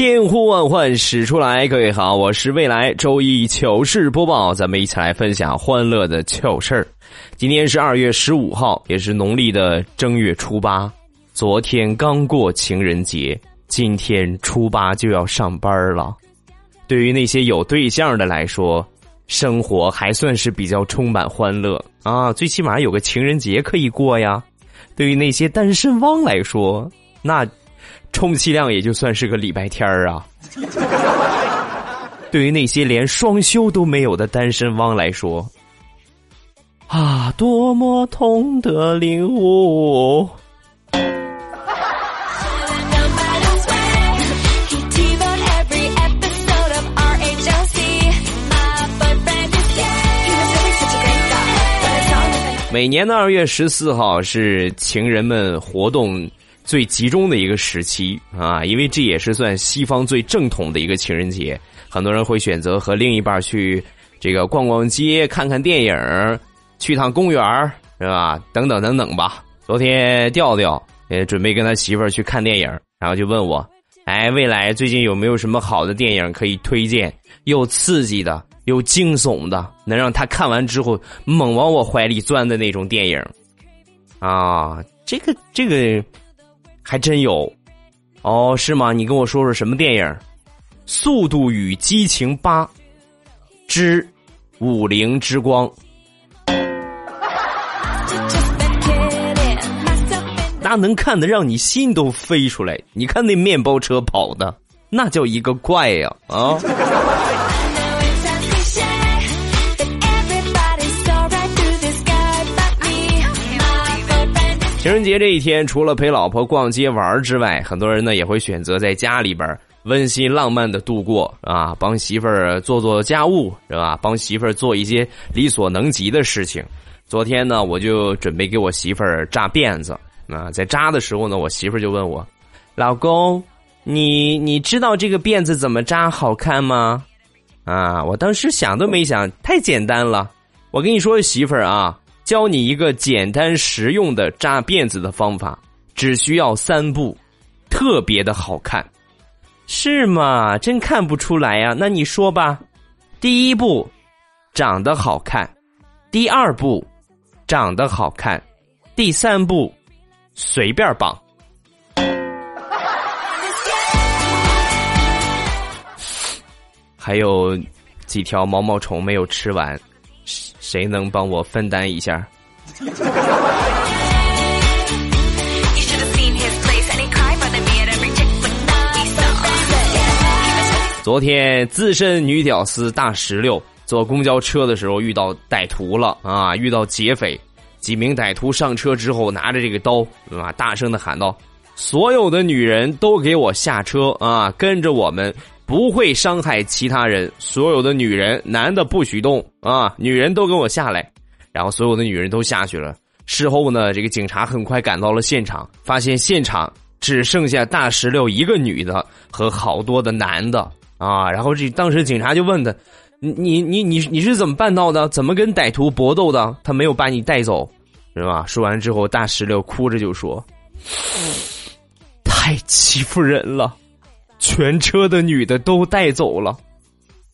千呼万唤始出来，各位好，我是未来周一糗事播报，咱们一起来分享欢乐的糗事儿。今天是二月十五号，也是农历的正月初八。昨天刚过情人节，今天初八就要上班了。对于那些有对象的来说，生活还算是比较充满欢乐啊，最起码有个情人节可以过呀。对于那些单身汪来说，那。充其量也就算是个礼拜天儿啊。对于那些连双休都没有的单身汪来说，啊，多么痛的领悟！每年的二月十四号是情人们活动。最集中的一个时期啊，因为这也是算西方最正统的一个情人节，很多人会选择和另一半去这个逛逛街、看看电影、去趟公园是吧？等等等等吧。昨天调调也准备跟他媳妇儿去看电影，然后就问我：“哎，未来最近有没有什么好的电影可以推荐？又刺激的，又惊悚的，能让他看完之后猛往我怀里钻的那种电影？”啊，这个这个。还真有，哦，是吗？你跟我说说什么电影？《速度与激情八》之《武林之光》，那能看得让你心都飞出来。你看那面包车跑的，那叫一个快呀！啊。情人节这一天，除了陪老婆逛街玩之外，很多人呢也会选择在家里边温馨浪漫的度过啊，帮媳妇儿做做家务是吧？帮媳妇儿做一些力所能及的事情。昨天呢，我就准备给我媳妇儿扎辫子啊，在扎的时候呢，我媳妇儿就问我：“老公，你你知道这个辫子怎么扎好看吗？”啊，我当时想都没想，太简单了。我跟你说，媳妇儿啊。教你一个简单实用的扎辫子的方法，只需要三步，特别的好看，是吗？真看不出来呀。那你说吧，第一步，长得好看；第二步，长得好看；第三步，随便绑。还有几条毛毛虫没有吃完。谁能帮我分担一下？昨天资深女屌丝大石榴坐公交车的时候遇到歹徒了啊！遇到劫匪，几名歹徒上车之后拿着这个刀啊，大声的喊道：“所有的女人都给我下车啊，跟着我们。”不会伤害其他人，所有的女人，男的不许动啊！女人都给我下来，然后所有的女人都下去了。事后呢，这个警察很快赶到了现场，发现现场只剩下大石榴一个女的和好多的男的啊！然后这当时警察就问他：“你你你你你是怎么办到的？怎么跟歹徒搏斗的？他没有把你带走，是吧？”说完之后，大石榴哭着就说：“ 太欺负人了。”全车的女的都带走了，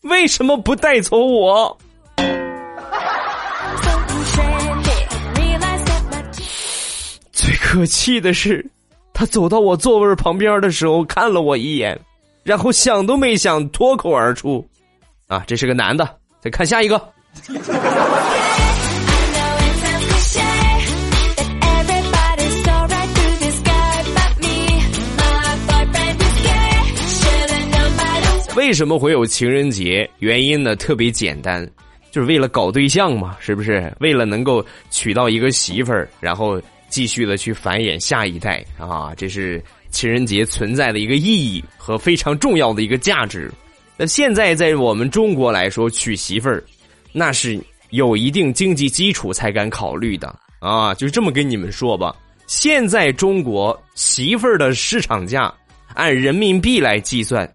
为什么不带走我？最可气的是，他走到我座位旁边的时候看了我一眼，然后想都没想脱口而出：“啊，这是个男的。”再看下一个。为什么会有情人节？原因呢特别简单，就是为了搞对象嘛，是不是？为了能够娶到一个媳妇儿，然后继续的去繁衍下一代啊！这是情人节存在的一个意义和非常重要的一个价值。那现在在我们中国来说，娶媳妇儿那是有一定经济基础才敢考虑的啊！就这么跟你们说吧，现在中国媳妇儿的市场价按人民币来计算，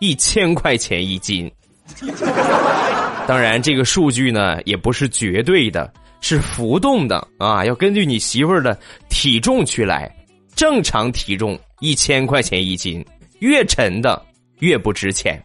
一千块钱一斤。当然，这个数据呢也不是绝对的，是浮动的啊，要根据你媳妇儿的体重去来。正常体重一千块钱一斤，越沉的越不值钱。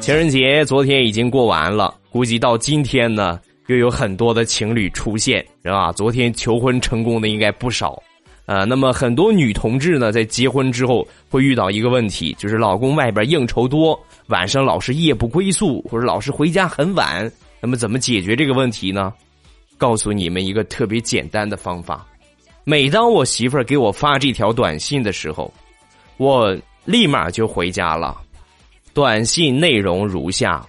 情人节昨天已经过完了，估计到今天呢，又有很多的情侣出现，是吧？昨天求婚成功的应该不少，呃，那么很多女同志呢，在结婚之后会遇到一个问题，就是老公外边应酬多，晚上老是夜不归宿，或者老是回家很晚，那么怎么解决这个问题呢？告诉你们一个特别简单的方法，每当我媳妇儿给我发这条短信的时候，我立马就回家了。短信内容如下：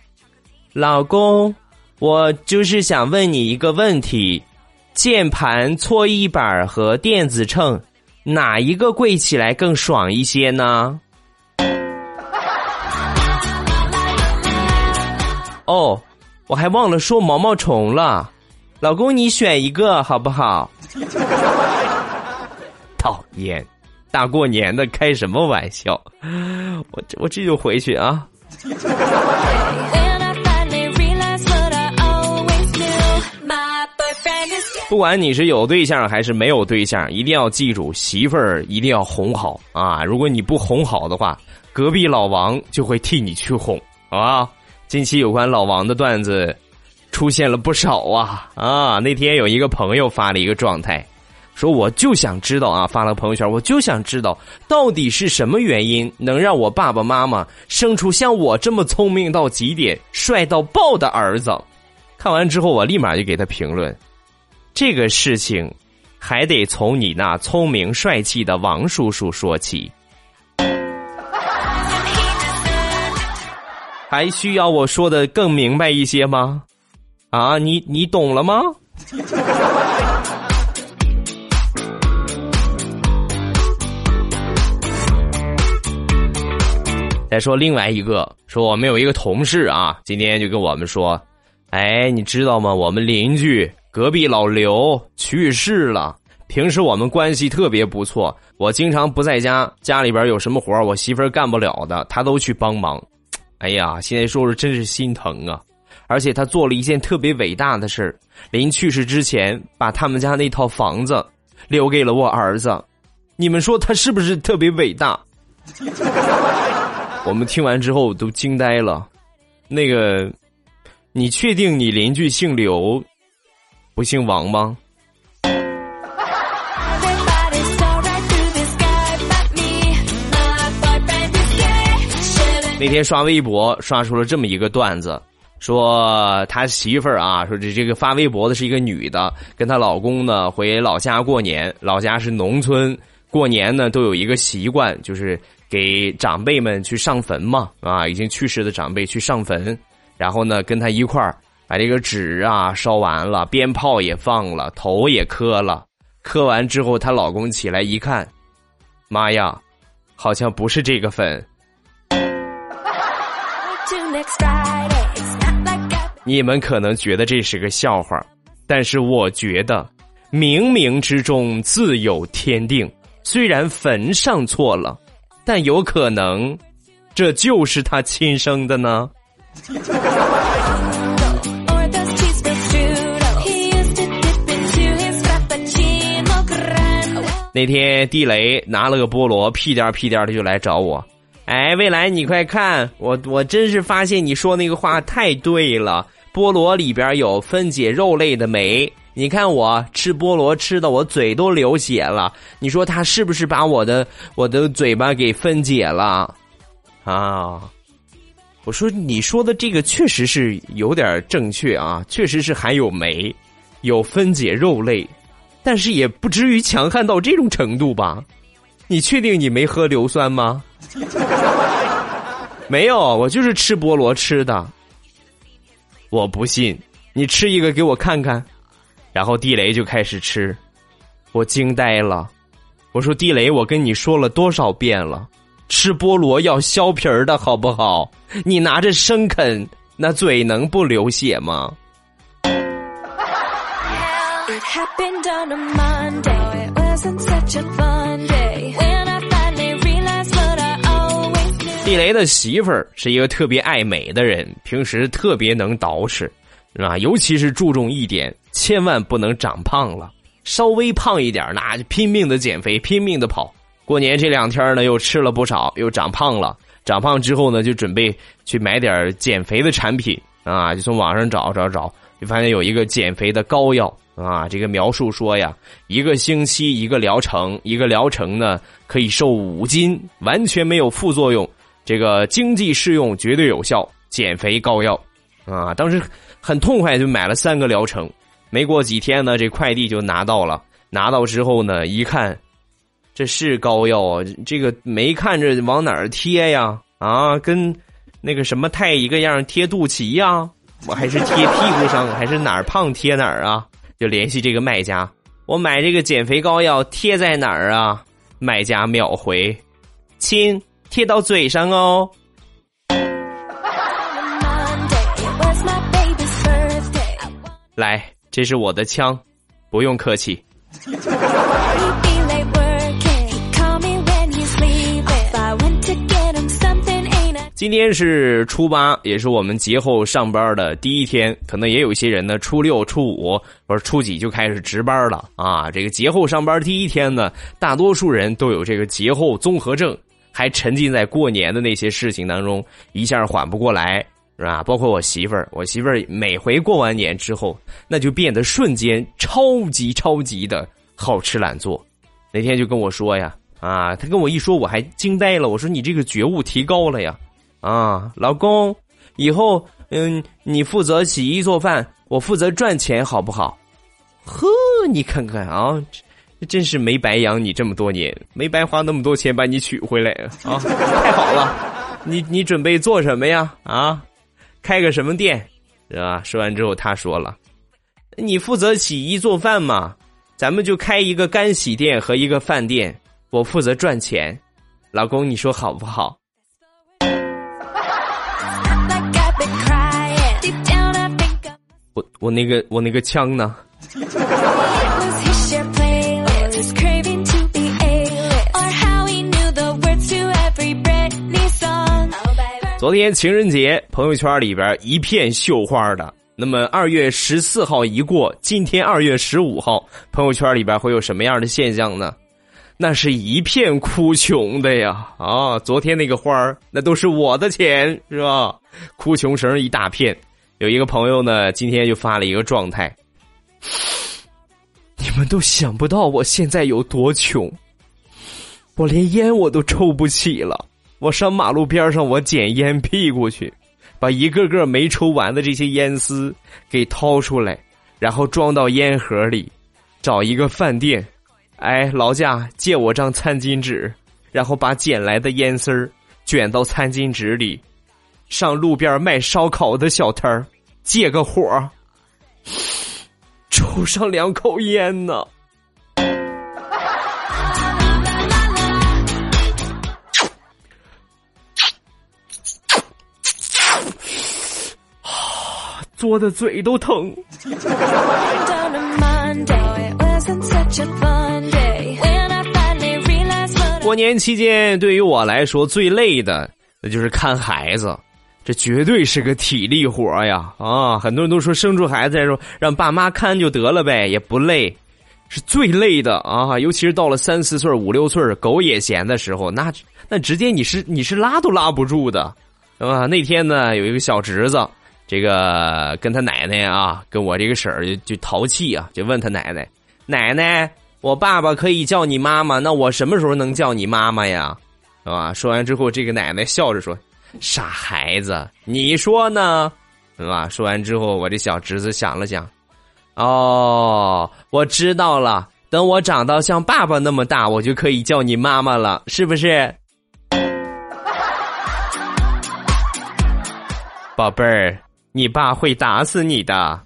老公，我就是想问你一个问题，键盘搓衣板和电子秤哪一个跪起来更爽一些呢？哦，我还忘了说毛毛虫了，老公你选一个好不好？讨厌。大过年的开什么玩笑？我这我这就回去啊！不管你是有对象还是没有对象，一定要记住媳妇儿一定要哄好啊！如果你不哄好的话，隔壁老王就会替你去哄，好吧？近期有关老王的段子出现了不少啊啊！那天有一个朋友发了一个状态。说我就想知道啊，发了朋友圈，我就想知道到底是什么原因能让我爸爸妈妈生出像我这么聪明到极点、帅到爆的儿子。看完之后，我立马就给他评论：这个事情还得从你那聪明帅气的王叔叔说起。还需要我说的更明白一些吗？啊，你你懂了吗？再说另外一个，说我们有一个同事啊，今天就跟我们说，哎，你知道吗？我们邻居隔壁老刘去世了。平时我们关系特别不错，我经常不在家，家里边有什么活我媳妇儿干不了的，他都去帮忙。哎呀，现在说说真是心疼啊！而且他做了一件特别伟大的事，临去世之前把他们家那套房子留给了我儿子。你们说他是不是特别伟大？我们听完之后都惊呆了，那个，你确定你邻居姓刘，不姓王吗？那天刷微博刷出了这么一个段子，说他媳妇儿啊，说这这个发微博的是一个女的，跟她老公呢回老家过年，老家是农村，过年呢都有一个习惯，就是。给长辈们去上坟嘛，啊，已经去世的长辈去上坟，然后呢，跟他一块儿把这个纸啊烧完了，鞭炮也放了，头也磕了。磕完之后，她老公起来一看，妈呀，好像不是这个坟。你们可能觉得这是个笑话，但是我觉得，冥冥之中自有天定，虽然坟上错了。但有可能，这就是他亲生的呢。那天地雷拿了个菠萝，屁颠屁颠的就来找我。哎，未来你快看，我我真是发现你说那个话太对了。菠萝里边有分解肉类的酶。你看我吃菠萝吃的我嘴都流血了，你说他是不是把我的我的嘴巴给分解了？啊！我说你说的这个确实是有点正确啊，确实是含有酶，有分解肉类，但是也不至于强悍到这种程度吧？你确定你没喝硫酸吗？没有，我就是吃菠萝吃的。我不信，你吃一个给我看看。然后地雷就开始吃，我惊呆了。我说地雷，我跟你说了多少遍了，吃菠萝要削皮儿的好不好？你拿着生啃，那嘴能不流血吗？It happened on a Monday，it wasn't such a fun day. When I finally realized what I always knew. 地雷的媳妇儿是一个特别爱美的人，平时特别能捯饬，啊，尤其是注重一点，千万不能长胖了。稍微胖一点，那就拼命的减肥，拼命的跑。过年这两天呢，又吃了不少，又长胖了。长胖之后呢，就准备去买点减肥的产品啊，就从网上找找找，就发现有一个减肥的膏药，啊。这个描述说呀，一个星期一个疗程，一个疗程呢可以瘦五斤，完全没有副作用。这个经济适用，绝对有效，减肥膏药，啊！当时很痛快，就买了三个疗程。没过几天呢，这快递就拿到了。拿到之后呢，一看，这是膏药啊！这个没看着往哪儿贴呀？啊，跟那个什么太一个样，贴肚脐呀？我还是贴屁股上，还是哪儿胖贴哪儿啊？就联系这个卖家，我买这个减肥膏药贴在哪儿啊？卖家秒回，亲。贴到嘴上哦。来，这是我的枪，不用客气。今天是初八，也是我们节后上班的第一天。可能也有一些人呢，初六、初五或者初几就开始值班了啊。这个节后上班第一天呢，大多数人都有这个节后综合症。还沉浸在过年的那些事情当中，一下缓不过来，是吧？包括我媳妇儿，我媳妇儿每回过完年之后，那就变得瞬间超级超级的好吃懒做。那天就跟我说呀，啊，他跟我一说，我还惊呆了。我说你这个觉悟提高了呀，啊，老公，以后嗯，你负责洗衣做饭，我负责赚钱，好不好？呵，你看看啊。真是没白养你这么多年，没白花那么多钱把你娶回来啊！太好了，你你准备做什么呀？啊，开个什么店，是吧？说完之后，他说了：“你负责洗衣做饭嘛，咱们就开一个干洗店和一个饭店，我负责赚钱。老公，你说好不好？”我我那个我那个枪呢？昨天情人节，朋友圈里边一片绣花的。那么二月十四号一过，今天二月十五号，朋友圈里边会有什么样的现象呢？那是一片哭穷的呀！啊，昨天那个花儿，那都是我的钱，是吧？哭穷绳一大片。有一个朋友呢，今天就发了一个状态：你们都想不到我现在有多穷，我连烟我都抽不起了。我上马路边上，我捡烟屁股去，把一个个没抽完的这些烟丝给掏出来，然后装到烟盒里，找一个饭店，哎，劳驾借我张餐巾纸，然后把捡来的烟丝卷到餐巾纸里，上路边卖烧烤的小摊儿借个火，抽上两口烟呢。嘬的嘴都疼。过年期间，对于我来说最累的，那就是看孩子，这绝对是个体力活呀！啊，很多人都说生出孩子来说，让爸妈看就得了呗，也不累，是最累的啊！尤其是到了三四岁、五六岁，狗也闲的时候，那那直接你是你是拉都拉不住的，是吧？那天呢，有一个小侄子。这个跟他奶奶啊，跟我这个婶儿就就淘气啊，就问他奶奶：“奶奶，我爸爸可以叫你妈妈，那我什么时候能叫你妈妈呀？”是吧？说完之后，这个奶奶笑着说：“傻孩子你说呢？是吧？说完之后我这小侄子想了想。哦我知道了等我长到像爸爸那么大我就可以叫你妈妈了是不是？宝贝儿你爸会打死你的。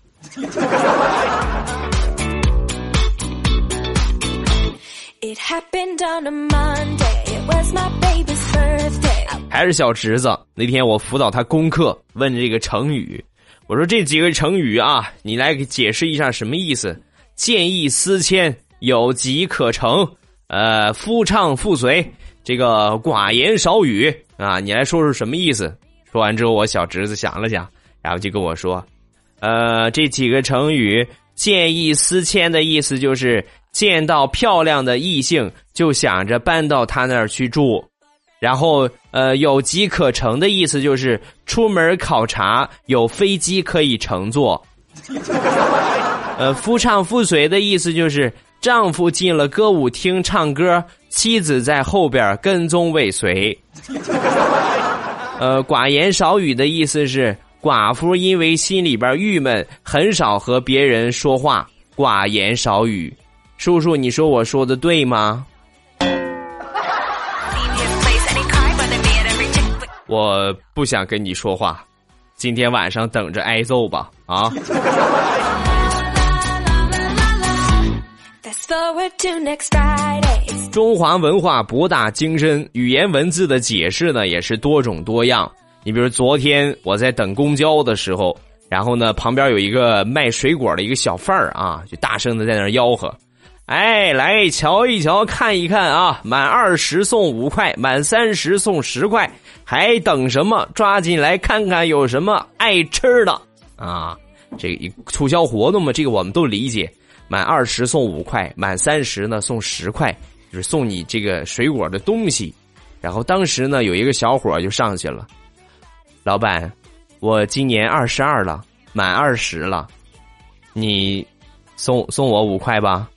It happened on a monday. It was my baby's birthday. 还是小侄子，那天我辅导他功课，问这个成语，我说这几个成语啊，你来解释一下什么意思？见异思迁，有疾可成，呃，夫唱妇随，这个寡言少语啊，你来说说什么意思？说完之后，我小侄子想了想，然后就跟我说，呃，这几个成语“见异思迁”的意思就是见到漂亮的异性就想着搬到他那儿去住，然后呃，有机可乘的意思就是出门考察有飞机可以乘坐。呃，夫唱妇随的意思就是丈夫进了歌舞厅唱歌，妻子在后边跟踪尾随。呃，寡言少语的意思是寡妇因为心里边郁闷，很少和别人说话，寡言少语。叔叔，你说我说的对吗？我不想跟你说话，今天晚上等着挨揍吧！啊。中华文化博大精深，语言文字的解释呢也是多种多样。你比如昨天我在等公交的时候，然后呢旁边有一个卖水果的一个小贩儿啊，就大声的在那吆喝：“哎，来瞧一瞧，看一看啊，满二十送五块，满三十送十块，还等什么？抓紧来看看有什么爱吃的啊！这个促销活动嘛，这个我们都理解。”满二十送五块，满三十呢送十块，就是送你这个水果的东西。然后当时呢，有一个小伙就上去了，老板，我今年二十二了，满二十了，你送送我五块吧。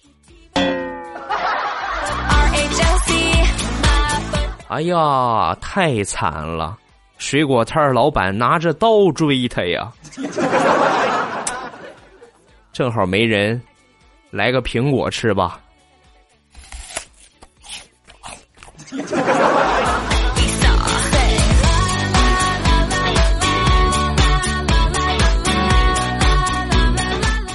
哎呀，太惨了！水果摊老板拿着刀追他呀，正好没人。来个苹果吃吧。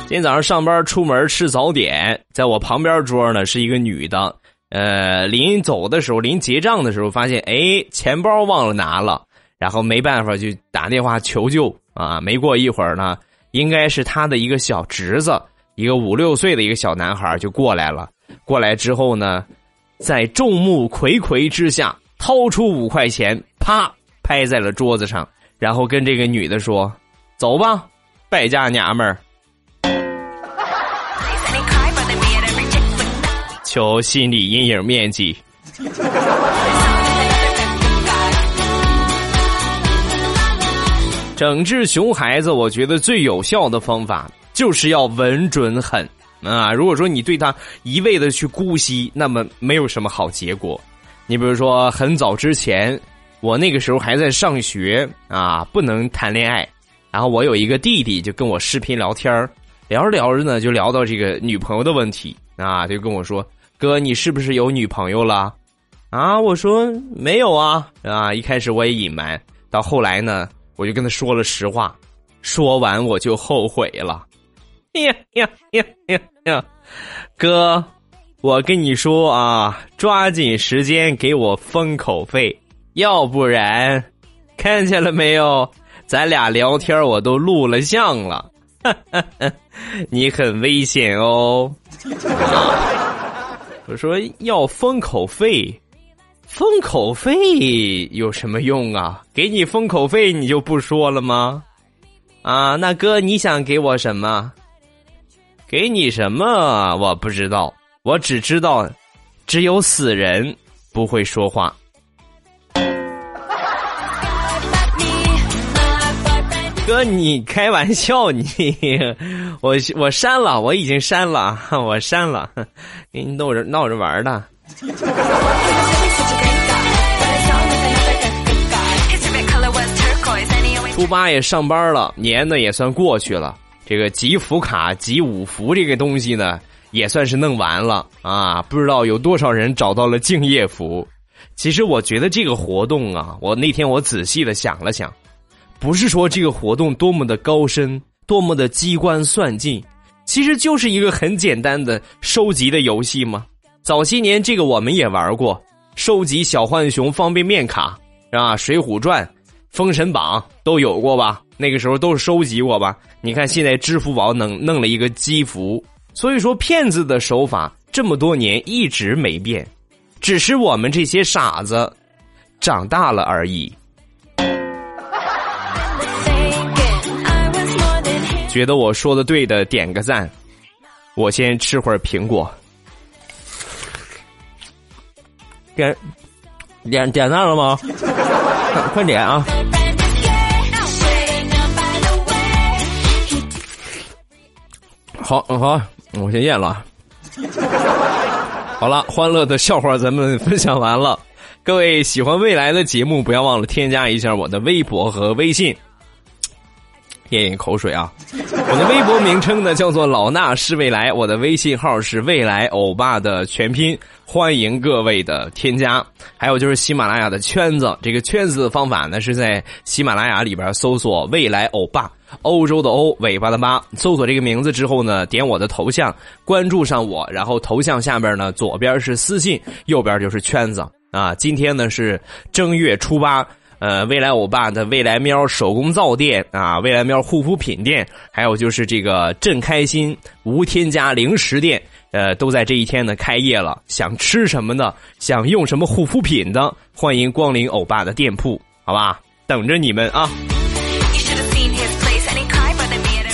今天早上上班出门吃早点，在我旁边桌呢是一个女的，呃，临走的时候，临结账的时候，发现哎，钱包忘了拿了，然后没办法就打电话求救啊。没过一会儿呢，应该是他的一个小侄子。一个五六岁的一个小男孩就过来了，过来之后呢，在众目睽睽之下掏出五块钱，啪拍在了桌子上，然后跟这个女的说：“走吧，败家娘们儿，求心理阴影面积。”整治熊孩子，我觉得最有效的方法。就是要稳准狠啊！如果说你对他一味的去姑息，那么没有什么好结果。你比如说，很早之前，我那个时候还在上学啊，不能谈恋爱。然后我有一个弟弟，就跟我视频聊天聊着聊着呢，就聊到这个女朋友的问题啊，就跟我说：“哥，你是不是有女朋友了？”啊，我说没有啊啊！一开始我也隐瞒，到后来呢，我就跟他说了实话。说完我就后悔了。呀呀呀呀呀！哥，我跟你说啊，抓紧时间给我封口费，要不然，看见了没有？咱俩聊天我都录了像了，你很危险哦。我说要封口费，封口费有什么用啊？给你封口费你就不说了吗？啊，那哥你想给我什么？给你什么？我不知道，我只知道，只有死人不会说话。哥，你开玩笑，你我我删了，我已经删了，我删了，给你逗着闹着玩的。初八也上班了，年呢也算过去了。这个集福卡、集五福这个东西呢，也算是弄完了啊！不知道有多少人找到了敬业福。其实我觉得这个活动啊，我那天我仔细的想了想，不是说这个活动多么的高深、多么的机关算尽，其实就是一个很简单的收集的游戏吗？早些年这个我们也玩过，收集小浣熊方便面卡啊？水浒传、封神榜都有过吧？那个时候都是收集过吧？你看现在支付宝弄弄了一个积福，所以说骗子的手法这么多年一直没变，只是我们这些傻子长大了而已。觉得我说的对的，点个赞。我先吃会儿苹果。点点点赞了吗？快点啊！好，嗯好，我先咽了。好了，欢乐的笑话咱们分享完了。各位喜欢未来的节目，不要忘了添加一下我的微博和微信。咽咽口水啊！我的微博名称呢叫做老衲是未来，我的微信号是未来欧巴的全拼，欢迎各位的添加。还有就是喜马拉雅的圈子，这个圈子的方法呢是在喜马拉雅里边搜索“未来欧巴”，欧洲的欧，尾巴的巴。搜索这个名字之后呢，点我的头像，关注上我，然后头像下边呢左边是私信，右边就是圈子啊。今天呢是正月初八。呃，未来欧巴的未来喵手工皂店啊，未来喵护肤品店，还有就是这个正开心无添加零食店，呃，都在这一天呢开业了。想吃什么的，想用什么护肤品的，欢迎光临欧巴的店铺，好吧？等着你们啊！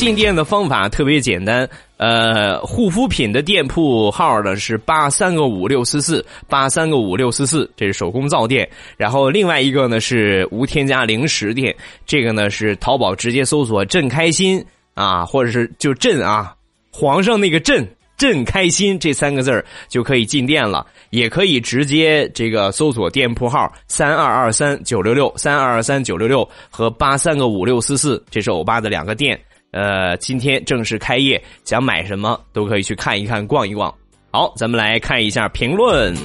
进店的方法特别简单，呃，护肤品的店铺号呢是八三个五六四四八三个五六四四，这是手工皂店。然后另外一个呢是无添加零食店，这个呢是淘宝直接搜索“朕开心”啊，或者是就“朕”啊，皇上那个“朕”朕开心这三个字儿就可以进店了。也可以直接这个搜索店铺号三二二三九六六三二二三九六六和八三个五六四四，这是欧巴的两个店。呃，今天正式开业，想买什么都可以去看一看、逛一逛。好，咱们来看一下评论。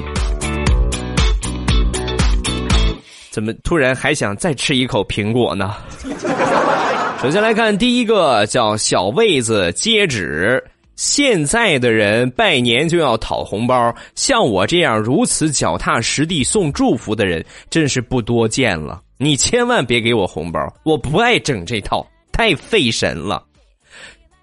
怎么突然还想再吃一口苹果呢？首先来看第一个，叫小魏子接旨。现在的人拜年就要讨红包，像我这样如此脚踏实地送祝福的人，真是不多见了。你千万别给我红包，我不爱整这套。太费神了，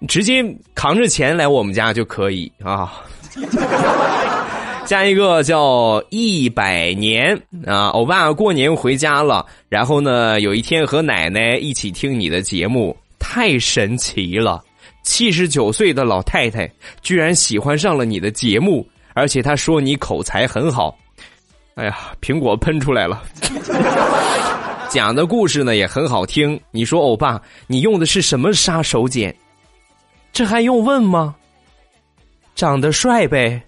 直接扛着钱来我们家就可以啊。下一个叫一百年啊，欧巴过年回家了，然后呢，有一天和奶奶一起听你的节目，太神奇了。七十九岁的老太太居然喜欢上了你的节目，而且她说你口才很好。哎呀，苹果喷出来了。讲的故事呢也很好听。你说欧巴，你用的是什么杀手锏？这还用问吗？长得帅呗。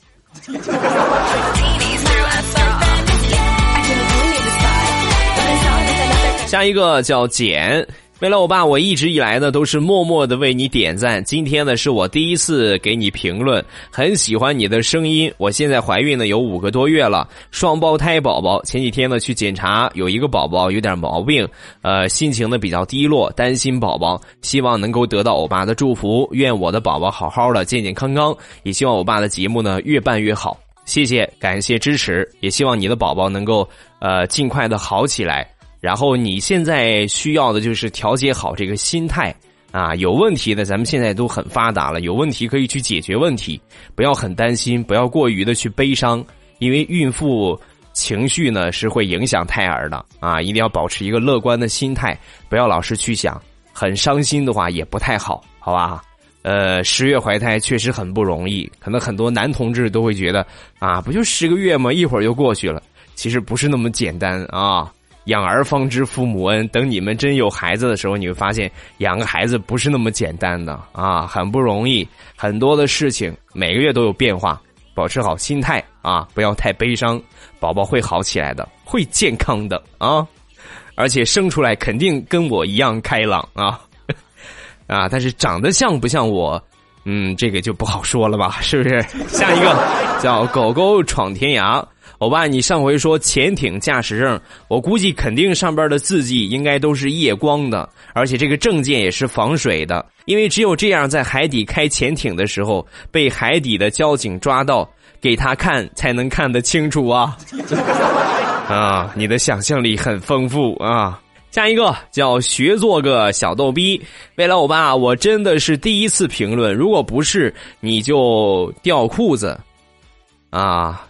下一个叫简。为了欧巴，我一直以来呢都是默默的为你点赞。今天呢是我第一次给你评论，很喜欢你的声音。我现在怀孕呢有五个多月了，双胞胎宝宝。前几天呢去检查，有一个宝宝有点毛病，呃，心情呢比较低落，担心宝宝，希望能够得到欧巴的祝福，愿我的宝宝好好的，健健康康。也希望欧巴的节目呢越办越好。谢谢，感谢支持，也希望你的宝宝能够呃尽快的好起来。然后你现在需要的就是调节好这个心态啊，有问题的咱们现在都很发达了，有问题可以去解决问题，不要很担心，不要过于的去悲伤，因为孕妇情绪呢是会影响胎儿的啊，一定要保持一个乐观的心态，不要老是去想，很伤心的话也不太好，好吧？呃，十月怀胎确实很不容易，可能很多男同志都会觉得啊，不就十个月吗？一会儿就过去了，其实不是那么简单啊。养儿方知父母恩，等你们真有孩子的时候，你会发现养个孩子不是那么简单的啊，很不容易，很多的事情每个月都有变化，保持好心态啊，不要太悲伤，宝宝会好起来的，会健康的啊，而且生出来肯定跟我一样开朗啊，啊，但是长得像不像我，嗯，这个就不好说了吧，是不是？下一个叫狗狗闯天涯。欧巴，你上回说潜艇驾驶证，我估计肯定上边的字迹应该都是夜光的，而且这个证件也是防水的，因为只有这样，在海底开潜艇的时候被海底的交警抓到，给他看才能看得清楚啊！啊，你的想象力很丰富啊！下一个叫学做个小逗逼，未来欧巴，我真的是第一次评论，如果不是你就掉裤子啊！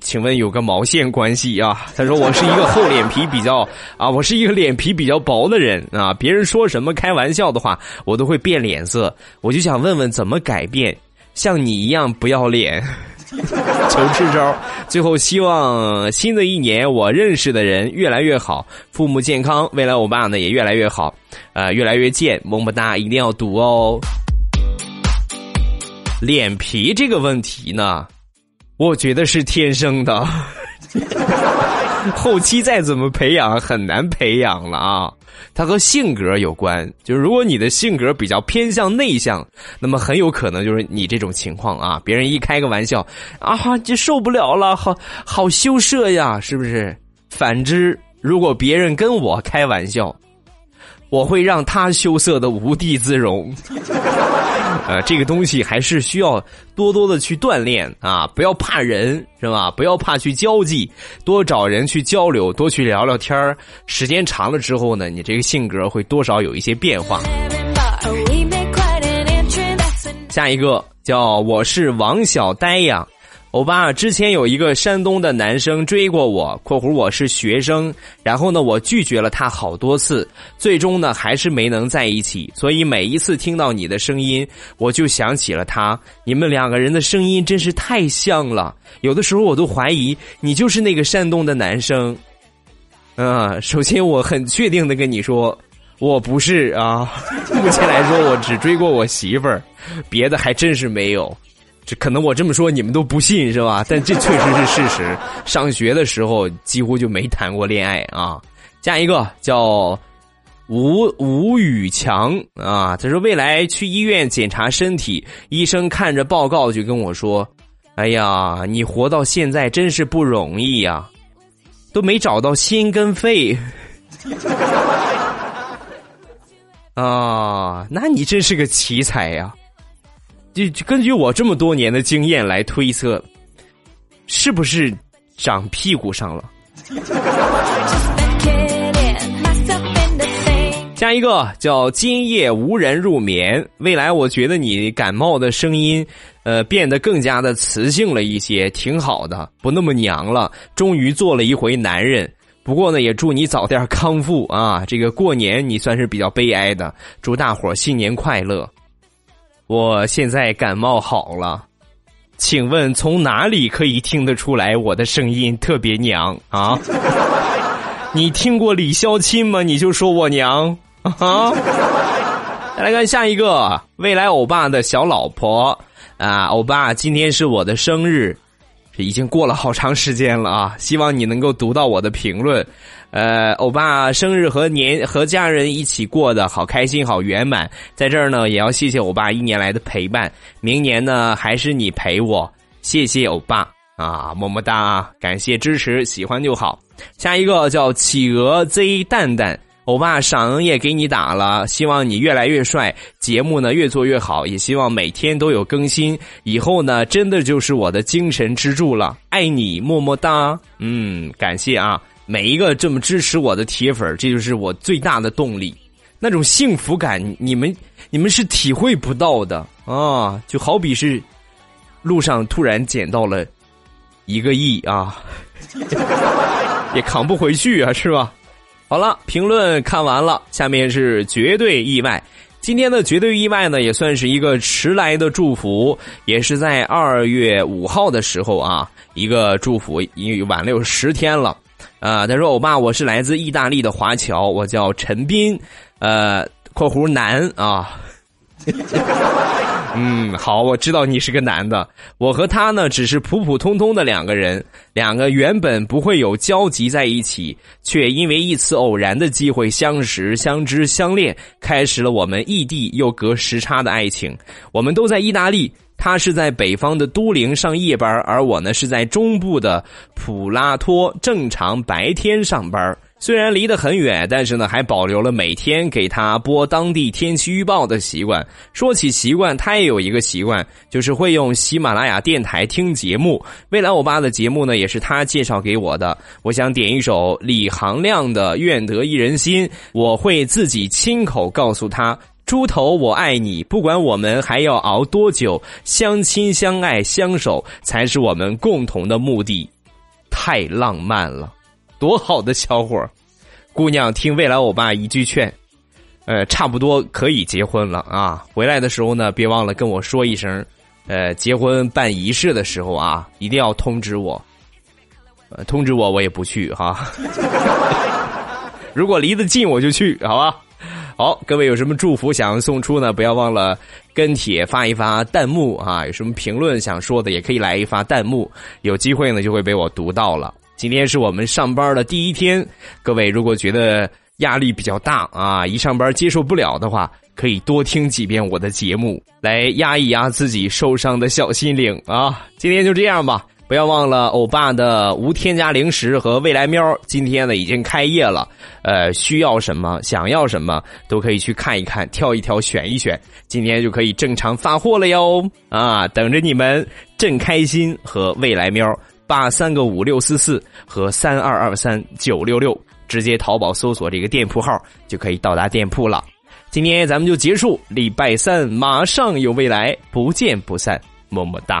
请问有个毛线关系啊？他说我是一个厚脸皮比较啊，我是一个脸皮比较薄的人啊，别人说什么开玩笑的话，我都会变脸色。我就想问问怎么改变，像你一样不要脸，求支招。最后希望新的一年我认识的人越来越好，父母健康，未来我爸呢也越来越好，呃，越来越贱，么么哒，一定要读哦。脸皮这个问题呢？我觉得是天生的，后期再怎么培养很难培养了啊！它和性格有关，就是如果你的性格比较偏向内向，那么很有可能就是你这种情况啊。别人一开个玩笑啊，就受不了了，好好羞涩呀，是不是？反之，如果别人跟我开玩笑，我会让他羞涩的无地自容。呃，这个东西还是需要多多的去锻炼啊！不要怕人，是吧？不要怕去交际，多找人去交流，多去聊聊天儿。时间长了之后呢，你这个性格会多少有一些变化。下一个叫我是王小呆呀。欧巴，之前有一个山东的男生追过我（括弧我是学生），然后呢，我拒绝了他好多次，最终呢，还是没能在一起。所以每一次听到你的声音，我就想起了他。你们两个人的声音真是太像了，有的时候我都怀疑你就是那个山东的男生。嗯，首先我很确定的跟你说，我不是啊。目前来说，我只追过我媳妇儿，别的还真是没有。这可能我这么说你们都不信是吧？但这确实是事实。上学的时候几乎就没谈过恋爱啊。下一个叫吴吴宇强啊，他说未来去医院检查身体，医生看着报告就跟我说：“哎呀，你活到现在真是不容易呀，都没找到心跟肺。”啊，那你真是个奇才呀！根据我这么多年的经验来推测，是不是长屁股上了？下一个叫今夜无人入眠。未来我觉得你感冒的声音，呃，变得更加的磁性了一些，挺好的，不那么娘了。终于做了一回男人。不过呢，也祝你早点康复啊！这个过年你算是比较悲哀的，祝大伙新年快乐。我现在感冒好了，请问从哪里可以听得出来我的声音特别娘啊？你听过李孝钦吗？你就说我娘啊！再来看下一个，未来欧巴的小老婆啊，欧巴，今天是我的生日。已经过了好长时间了啊！希望你能够读到我的评论。呃，欧巴生日和年和家人一起过得好开心，好圆满。在这儿呢，也要谢谢欧巴一年来的陪伴。明年呢，还是你陪我。谢谢欧巴啊，么么哒！感谢支持，喜欢就好。下一个叫企鹅 Z 蛋蛋。欧巴赏也给你打了，希望你越来越帅，节目呢越做越好，也希望每天都有更新。以后呢，真的就是我的精神支柱了，爱你么么哒。嗯，感谢啊，每一个这么支持我的铁粉，这就是我最大的动力。那种幸福感，你们你们是体会不到的啊！就好比是路上突然捡到了一个亿啊，也扛不回去啊，是吧？好了，评论看完了，下面是绝对意外。今天的绝对意外呢，也算是一个迟来的祝福，也是在二月五号的时候啊，一个祝福，因晚了有十天了。啊，他说：“欧巴，我是来自意大利的华侨，我叫陈斌，呃，括弧男啊。” 嗯，好，我知道你是个男的。我和他呢，只是普普通通的两个人，两个原本不会有交集在一起，却因为一次偶然的机会相识、相知、相恋，开始了我们异地又隔时差的爱情。我们都在意大利。他是在北方的都灵上夜班，而我呢是在中部的普拉托正常白天上班。虽然离得很远，但是呢，还保留了每天给他播当地天气预报的习惯。说起习惯，他也有一个习惯，就是会用喜马拉雅电台听节目。未来欧巴的节目呢，也是他介绍给我的。我想点一首李行亮的《愿得一人心》，我会自己亲口告诉他：“猪头，我爱你，不管我们还要熬多久，相亲相爱相守才是我们共同的目的。”太浪漫了。多好的小伙儿姑娘听未来欧巴一句劝，呃，差不多可以结婚了啊！回来的时候呢，别忘了跟我说一声，呃，结婚办仪式的时候啊，一定要通知我。呃，通知我我也不去哈。如果离得近我就去，好吧？好，各位有什么祝福想要送出呢？不要忘了跟帖发一发弹幕啊！有什么评论想说的，也可以来一发弹幕，有机会呢就会被我读到了。今天是我们上班的第一天，各位如果觉得压力比较大啊，一上班接受不了的话，可以多听几遍我的节目，来压一压自己受伤的小心灵啊。今天就这样吧，不要忘了欧巴的无添加零食和未来喵，今天呢已经开业了，呃，需要什么，想要什么都可以去看一看，挑一挑，选一选，今天就可以正常发货了哟啊，等着你们，正开心和未来喵。八三个五六四四和三二二三九六六，直接淘宝搜索这个店铺号就可以到达店铺了。今天咱们就结束，礼拜三马上有未来，不见不散，么么哒。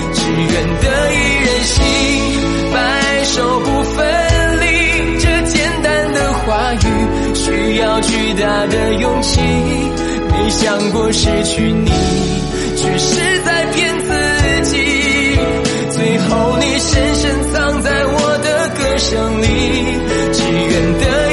只愿得一人心，白首不分离。这简单的话语，需要巨大的勇气。没想过失去你，却是在骗自己。最后你深深藏在我的歌声里，只愿得